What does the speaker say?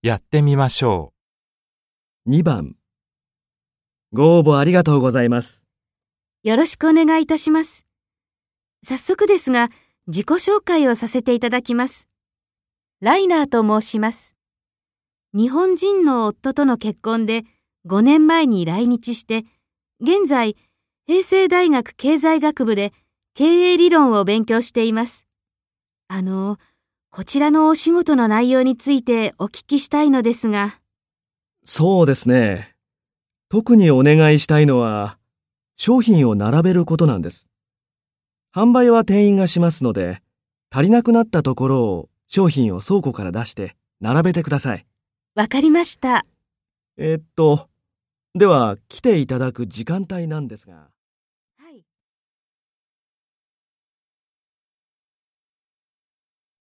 やってみましょ2番ご応募ありがとうございます。よろしくお願いいたします。早速ですが、自己紹介をさせていただきます。ライナーと申します。日本人の夫との結婚で5年前に来日して、現在、平成大学経済学部で経営理論を勉強しています。あの、こちらのお仕事の内容についてお聞きしたいのですが、そうですね。特にお願いしたいのは、商品を並べることなんです。販売は店員がしますので、足りなくなったところを商品を倉庫から出して並べてください。わかりました。えーっと、では来ていただく時間帯なんですが。